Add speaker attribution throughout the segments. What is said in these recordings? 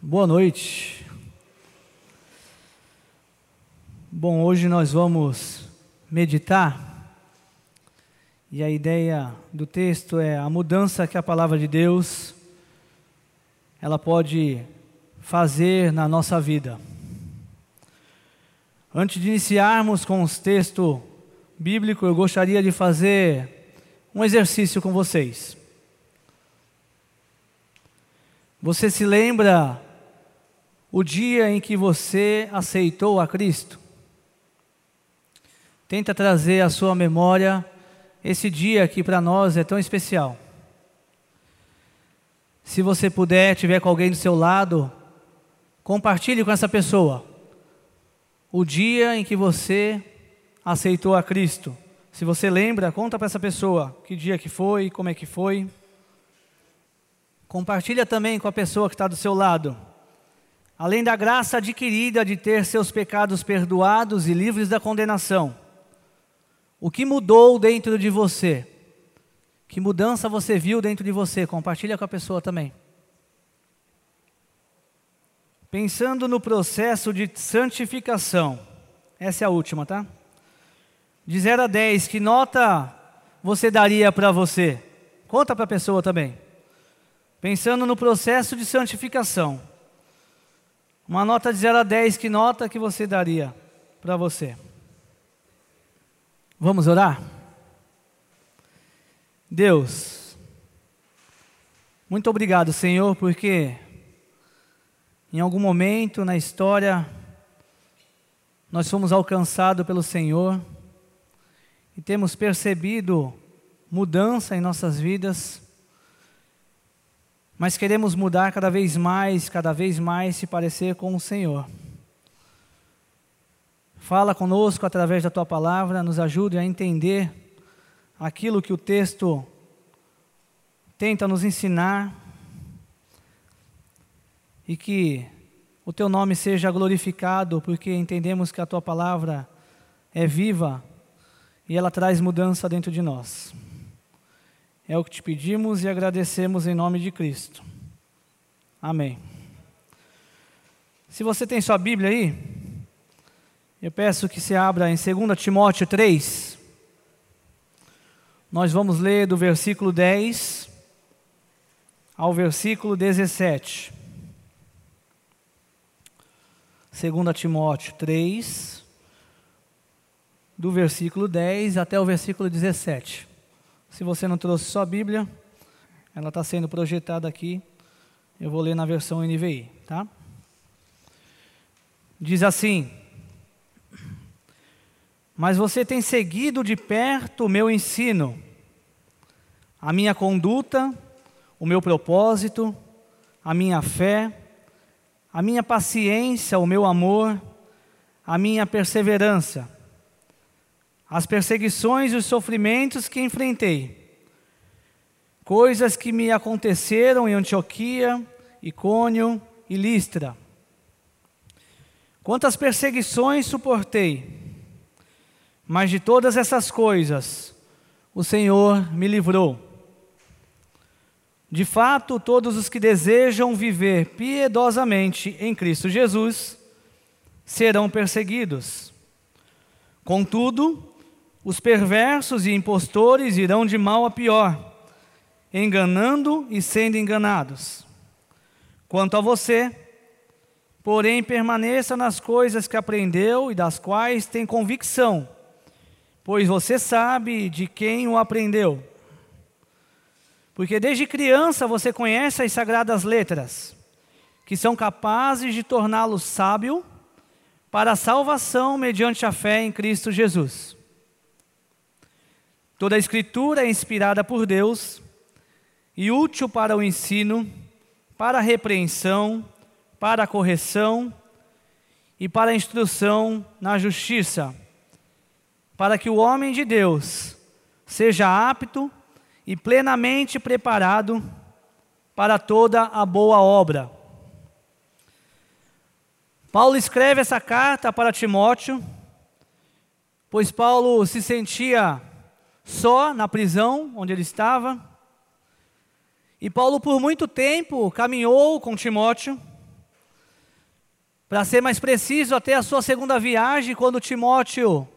Speaker 1: Boa noite. Bom, hoje nós vamos meditar e a ideia do texto é a mudança que a palavra de Deus ela pode fazer na nossa vida. Antes de iniciarmos com os textos bíblicos, eu gostaria de fazer um exercício com vocês. Você se lembra o dia em que você aceitou a Cristo? Tenta trazer à sua memória esse dia que para nós é tão especial. Se você puder, tiver com alguém do seu lado, compartilhe com essa pessoa o dia em que você aceitou a Cristo. Se você lembra, conta para essa pessoa que dia que foi, como é que foi. Compartilha também com a pessoa que está do seu lado. Além da graça adquirida de ter seus pecados perdoados e livres da condenação, o que mudou dentro de você? Que mudança você viu dentro de você? Compartilha com a pessoa também. Pensando no processo de santificação, essa é a última, tá? De 0 a 10, que nota você daria para você? Conta para a pessoa também. Pensando no processo de santificação. Uma nota de 0 a 10, que nota que você daria para você? Vamos orar? Deus, muito obrigado, Senhor, porque em algum momento na história nós fomos alcançados pelo Senhor e temos percebido mudança em nossas vidas mas queremos mudar cada vez mais, cada vez mais se parecer com o Senhor. Fala conosco através da tua palavra, nos ajude a entender aquilo que o texto tenta nos ensinar e que o teu nome seja glorificado, porque entendemos que a tua palavra é viva e ela traz mudança dentro de nós. É o que te pedimos e agradecemos em nome de Cristo. Amém. Se você tem sua Bíblia aí, eu peço que você abra em 2 Timóteo 3. Nós vamos ler do versículo 10 ao versículo 17. 2 Timóteo 3, do versículo 10 até o versículo 17. Se você não trouxe sua Bíblia, ela está sendo projetada aqui. Eu vou ler na versão NVI, tá? Diz assim: Mas você tem seguido de perto o meu ensino, a minha conduta, o meu propósito, a minha fé, a minha paciência, o meu amor, a minha perseverança as perseguições e os sofrimentos que enfrentei, coisas que me aconteceram em Antioquia, Icônio e Listra. Quantas perseguições suportei, mas de todas essas coisas o Senhor me livrou. De fato, todos os que desejam viver piedosamente em Cristo Jesus serão perseguidos. Contudo, os perversos e impostores irão de mal a pior, enganando e sendo enganados. Quanto a você, porém, permaneça nas coisas que aprendeu e das quais tem convicção, pois você sabe de quem o aprendeu. Porque desde criança você conhece as sagradas letras, que são capazes de torná-lo sábio para a salvação mediante a fé em Cristo Jesus. Toda a Escritura é inspirada por Deus e útil para o ensino, para a repreensão, para a correção e para a instrução na justiça, para que o homem de Deus seja apto e plenamente preparado para toda a boa obra. Paulo escreve essa carta para Timóteo, pois Paulo se sentia só na prisão onde ele estava. E Paulo, por muito tempo, caminhou com Timóteo, Para ser mais preciso, até a sua segunda viagem, quando Timóteo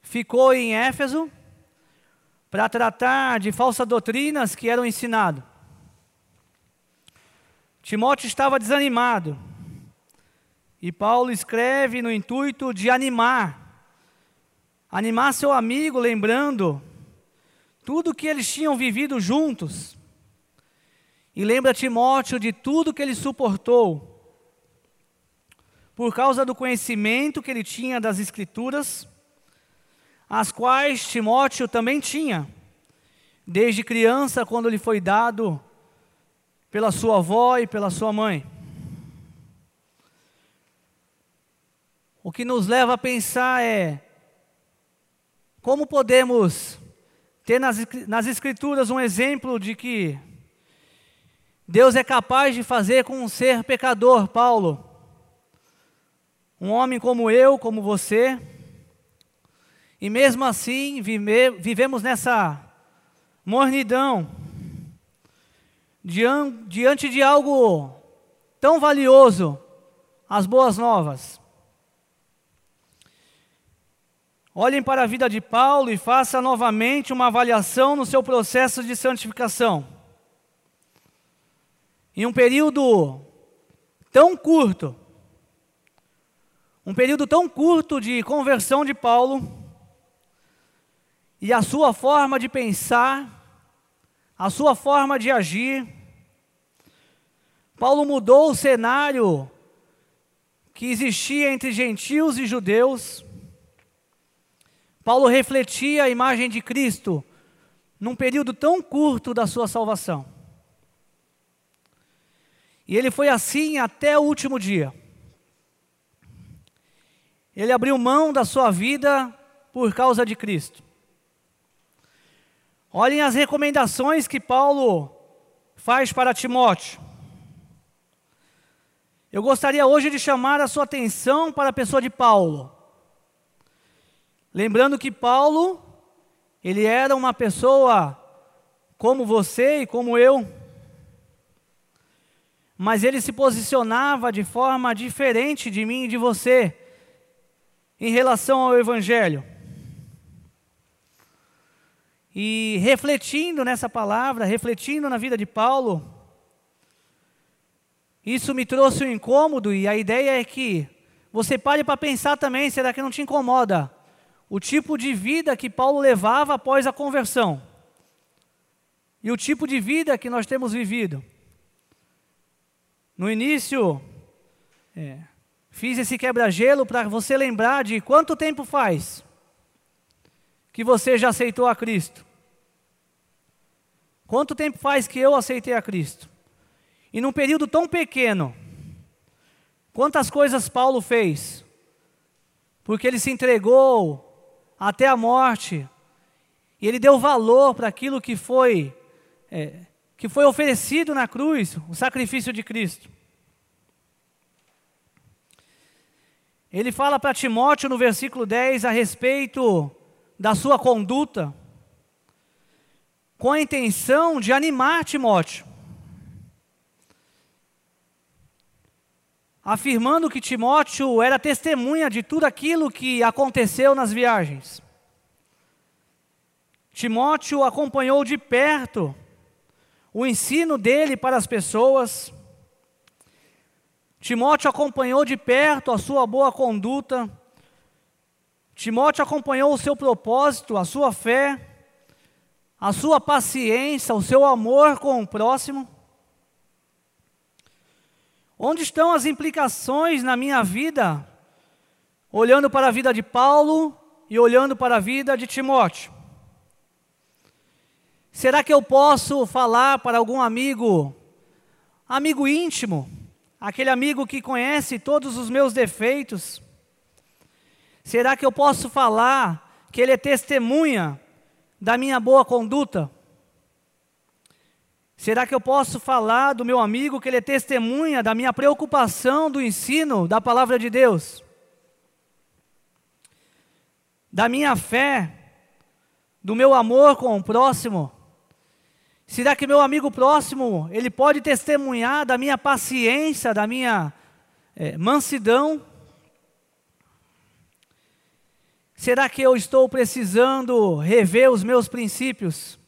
Speaker 1: ficou em Éfeso para tratar de falsas doutrinas que eram ensinadas. Timóteo estava desanimado. E Paulo escreve no intuito de animar, animar seu amigo, lembrando tudo que eles tinham vivido juntos. E lembra Timóteo de tudo que ele suportou, por causa do conhecimento que ele tinha das Escrituras as quais Timóteo também tinha, desde criança, quando lhe foi dado pela sua avó e pela sua mãe. O que nos leva a pensar é como podemos ter nas, nas Escrituras um exemplo de que Deus é capaz de fazer com um ser pecador, Paulo, um homem como eu, como você, e mesmo assim vive, vivemos nessa mornidão, diante de algo tão valioso, as boas novas. Olhem para a vida de Paulo e faça novamente uma avaliação no seu processo de santificação. Em um período tão curto, um período tão curto de conversão de Paulo, e a sua forma de pensar, a sua forma de agir. Paulo mudou o cenário que existia entre gentios e judeus. Paulo refletia a imagem de Cristo num período tão curto da sua salvação. E ele foi assim até o último dia. Ele abriu mão da sua vida por causa de Cristo. Olhem as recomendações que Paulo faz para Timóteo. Eu gostaria hoje de chamar a sua atenção para a pessoa de Paulo. Lembrando que Paulo, ele era uma pessoa como você e como eu, mas ele se posicionava de forma diferente de mim e de você em relação ao Evangelho. E refletindo nessa palavra, refletindo na vida de Paulo, isso me trouxe um incômodo e a ideia é que você pare para pensar também, será que não te incomoda o tipo de vida que Paulo levava após a conversão? E o tipo de vida que nós temos vivido. No início, é, fiz esse quebra-gelo para você lembrar de quanto tempo faz que você já aceitou a Cristo? Quanto tempo faz que eu aceitei a Cristo? E num período tão pequeno, quantas coisas Paulo fez? Porque ele se entregou até a morte, e ele deu valor para aquilo que foi, é, que foi oferecido na cruz, o sacrifício de Cristo. Ele fala para Timóteo no versículo 10 a respeito da sua conduta, com a intenção de animar Timóteo, afirmando que Timóteo era testemunha de tudo aquilo que aconteceu nas viagens. Timóteo acompanhou de perto o ensino dele para as pessoas. Timóteo acompanhou de perto a sua boa conduta Timóteo acompanhou o seu propósito, a sua fé, a sua paciência, o seu amor com o próximo. Onde estão as implicações na minha vida, olhando para a vida de Paulo e olhando para a vida de Timóteo? Será que eu posso falar para algum amigo, amigo íntimo, aquele amigo que conhece todos os meus defeitos, Será que eu posso falar que ele é testemunha da minha boa conduta? Será que eu posso falar do meu amigo que ele é testemunha da minha preocupação do ensino da palavra de Deus? Da minha fé, do meu amor com o próximo? Será que meu amigo próximo, ele pode testemunhar da minha paciência, da minha é, mansidão. Será que eu estou precisando rever os meus princípios?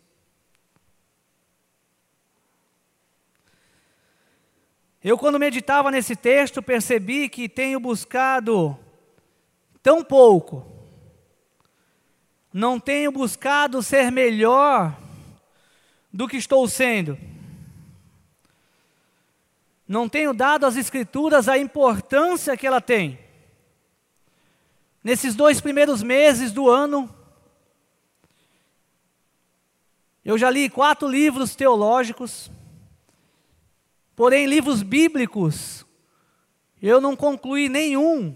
Speaker 1: Eu, quando meditava nesse texto, percebi que tenho buscado tão pouco, não tenho buscado ser melhor do que estou sendo, não tenho dado às Escrituras a importância que ela tem. Nesses dois primeiros meses do ano, eu já li quatro livros teológicos, Porém, livros bíblicos, eu não concluí nenhum.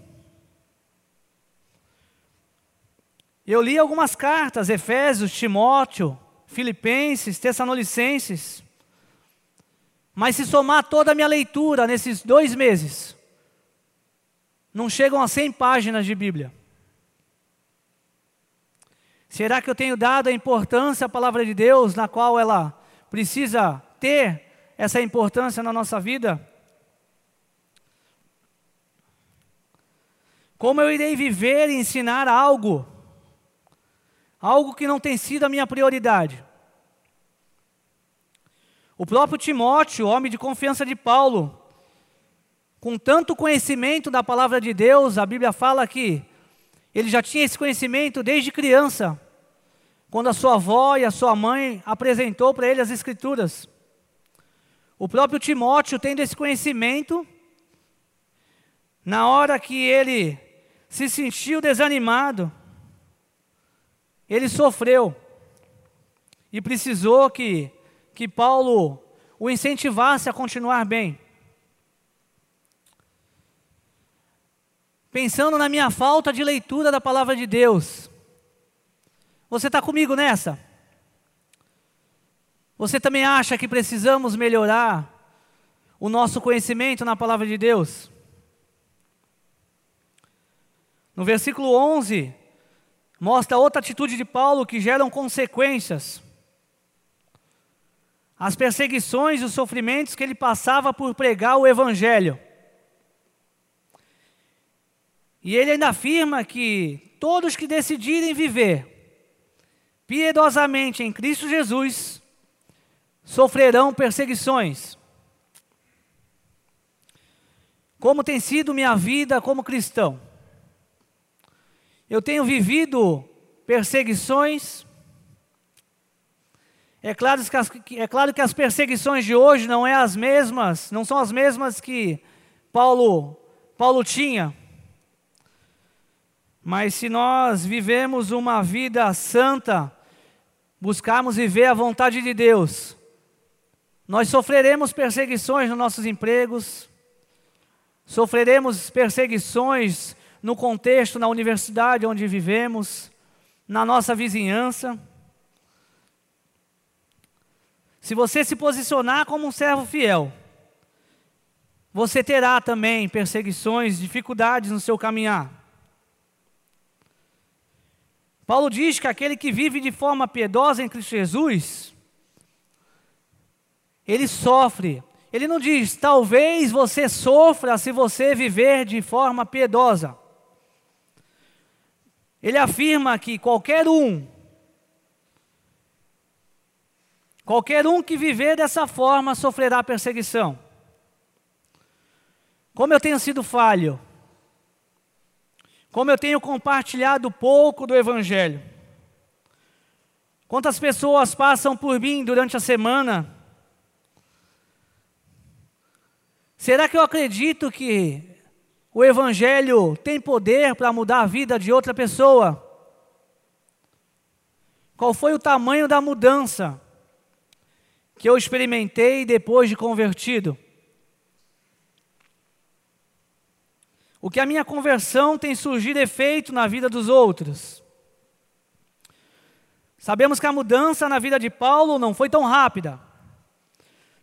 Speaker 1: Eu li algumas cartas, Efésios, Timóteo, Filipenses, Tessalonicenses. Mas se somar toda a minha leitura nesses dois meses, não chegam a 100 páginas de Bíblia. Será que eu tenho dado a importância à palavra de Deus, na qual ela precisa ter essa importância na nossa vida? Como eu irei viver e ensinar algo, algo que não tem sido a minha prioridade? O próprio Timóteo, homem de confiança de Paulo, com tanto conhecimento da palavra de Deus, a Bíblia fala que ele já tinha esse conhecimento desde criança, quando a sua avó e a sua mãe apresentou para ele as Escrituras. O próprio Timóteo, tendo esse conhecimento, na hora que ele se sentiu desanimado, ele sofreu e precisou que, que Paulo o incentivasse a continuar bem. Pensando na minha falta de leitura da palavra de Deus, você está comigo nessa? Você também acha que precisamos melhorar o nosso conhecimento na palavra de Deus? No versículo 11, mostra outra atitude de Paulo que geram consequências. As perseguições e os sofrimentos que ele passava por pregar o Evangelho. E ele ainda afirma que todos que decidirem viver piedosamente em Cristo Jesus sofrerão perseguições. Como tem sido minha vida como cristão? Eu tenho vivido perseguições. É claro, que as, é claro que as perseguições de hoje não é as mesmas, não são as mesmas que Paulo, Paulo tinha. Mas se nós vivemos uma vida santa, buscarmos viver a vontade de Deus, nós sofreremos perseguições nos nossos empregos, sofreremos perseguições no contexto, na universidade onde vivemos, na nossa vizinhança. Se você se posicionar como um servo fiel, você terá também perseguições, dificuldades no seu caminhar. Paulo diz que aquele que vive de forma piedosa em Cristo Jesus, ele sofre. Ele não diz, talvez você sofra se você viver de forma piedosa. Ele afirma que qualquer um, qualquer um que viver dessa forma sofrerá perseguição. Como eu tenho sido falho, como eu tenho compartilhado pouco do Evangelho, quantas pessoas passam por mim durante a semana Será que eu acredito que o Evangelho tem poder para mudar a vida de outra pessoa? Qual foi o tamanho da mudança que eu experimentei depois de convertido? O que a minha conversão tem surgido efeito na vida dos outros? Sabemos que a mudança na vida de Paulo não foi tão rápida,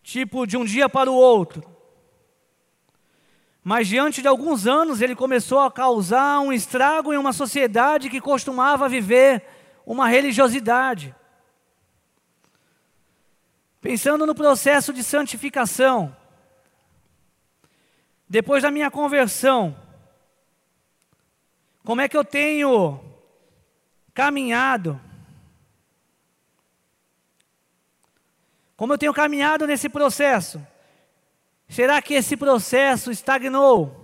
Speaker 1: tipo de um dia para o outro. Mas diante de alguns anos ele começou a causar um estrago em uma sociedade que costumava viver uma religiosidade. Pensando no processo de santificação, depois da minha conversão, como é que eu tenho caminhado? Como eu tenho caminhado nesse processo? Será que esse processo estagnou?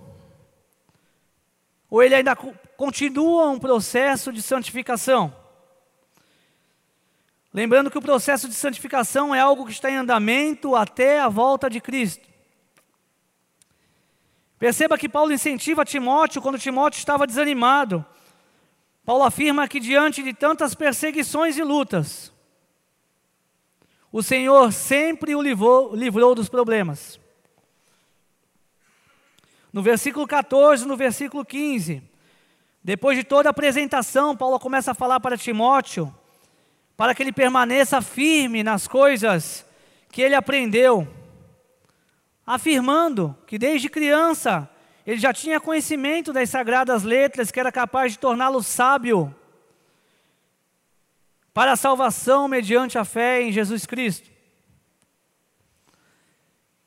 Speaker 1: Ou ele ainda continua um processo de santificação? Lembrando que o processo de santificação é algo que está em andamento até a volta de Cristo. Perceba que Paulo incentiva Timóteo quando Timóteo estava desanimado. Paulo afirma que diante de tantas perseguições e lutas, o Senhor sempre o livrou, livrou dos problemas. No versículo 14, no versículo 15, depois de toda a apresentação, Paulo começa a falar para Timóteo, para que ele permaneça firme nas coisas que ele aprendeu, afirmando que desde criança ele já tinha conhecimento das sagradas letras, que era capaz de torná-lo sábio para a salvação mediante a fé em Jesus Cristo.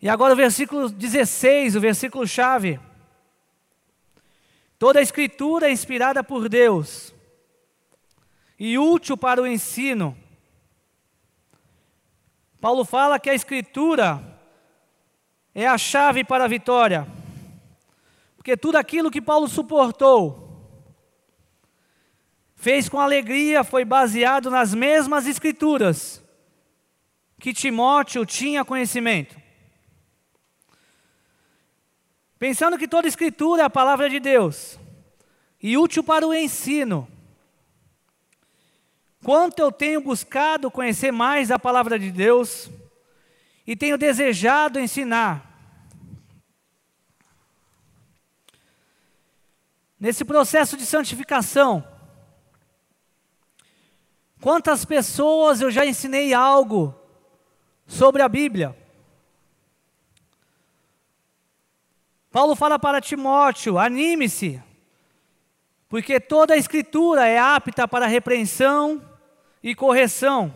Speaker 1: E agora o versículo 16, o versículo chave. Toda a escritura é inspirada por Deus e útil para o ensino. Paulo fala que a escritura é a chave para a vitória. Porque tudo aquilo que Paulo suportou, fez com alegria foi baseado nas mesmas escrituras que Timóteo tinha conhecimento. Pensando que toda escritura é a palavra de Deus e útil para o ensino. Quanto eu tenho buscado conhecer mais a palavra de Deus e tenho desejado ensinar. Nesse processo de santificação, Quantas pessoas eu já ensinei algo sobre a Bíblia? Paulo fala para Timóteo: anime-se, porque toda a Escritura é apta para repreensão e correção.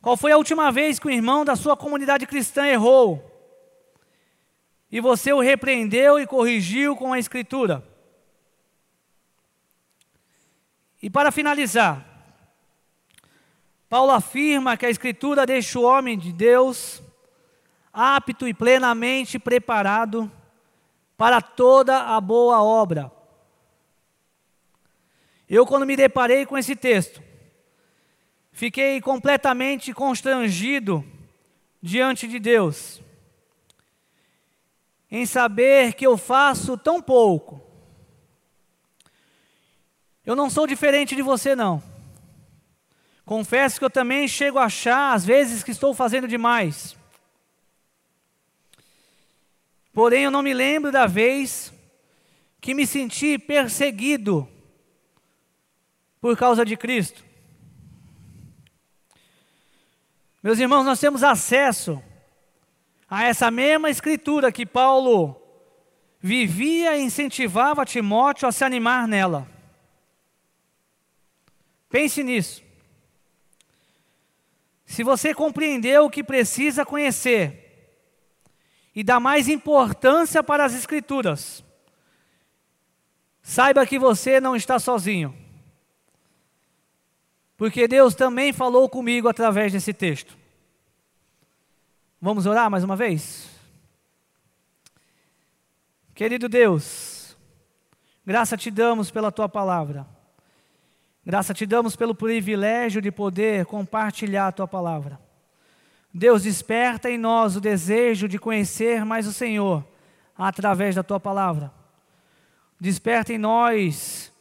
Speaker 1: Qual foi a última vez que o irmão da sua comunidade cristã errou? E você o repreendeu e corrigiu com a Escritura? E para finalizar, Paulo afirma que a Escritura deixa o homem de Deus apto e plenamente preparado para toda a boa obra. Eu, quando me deparei com esse texto, fiquei completamente constrangido diante de Deus, em saber que eu faço tão pouco eu não sou diferente de você, não. Confesso que eu também chego a achar, às vezes, que estou fazendo demais. Porém, eu não me lembro da vez que me senti perseguido por causa de Cristo. Meus irmãos, nós temos acesso a essa mesma escritura que Paulo vivia e incentivava Timóteo a se animar nela. Pense nisso. Se você compreendeu o que precisa conhecer e dá mais importância para as Escrituras, saiba que você não está sozinho. Porque Deus também falou comigo através desse texto. Vamos orar mais uma vez? Querido Deus, graça te damos pela tua palavra. Graça te damos pelo privilégio de poder compartilhar a tua palavra. Deus, desperta em nós o desejo de conhecer mais o Senhor através da tua palavra. Desperta em nós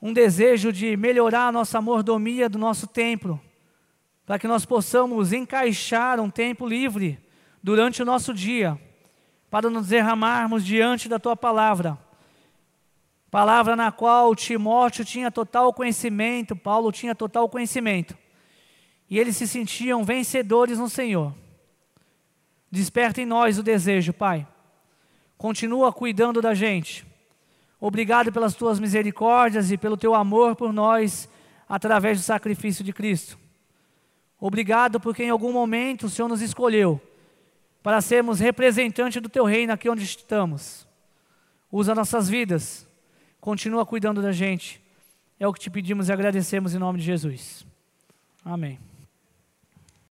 Speaker 1: um desejo de melhorar a nossa mordomia do nosso templo, para que nós possamos encaixar um tempo livre durante o nosso dia, para nos derramarmos diante da tua palavra palavra na qual Timóteo tinha total conhecimento, Paulo tinha total conhecimento. E eles se sentiam vencedores no Senhor. Desperta em nós o desejo, Pai. Continua cuidando da gente. Obrigado pelas tuas misericórdias e pelo teu amor por nós através do sacrifício de Cristo. Obrigado porque em algum momento o Senhor nos escolheu para sermos representantes do teu reino aqui onde estamos. Usa nossas vidas, continua cuidando da gente. É o que te pedimos e agradecemos em nome de Jesus. Amém.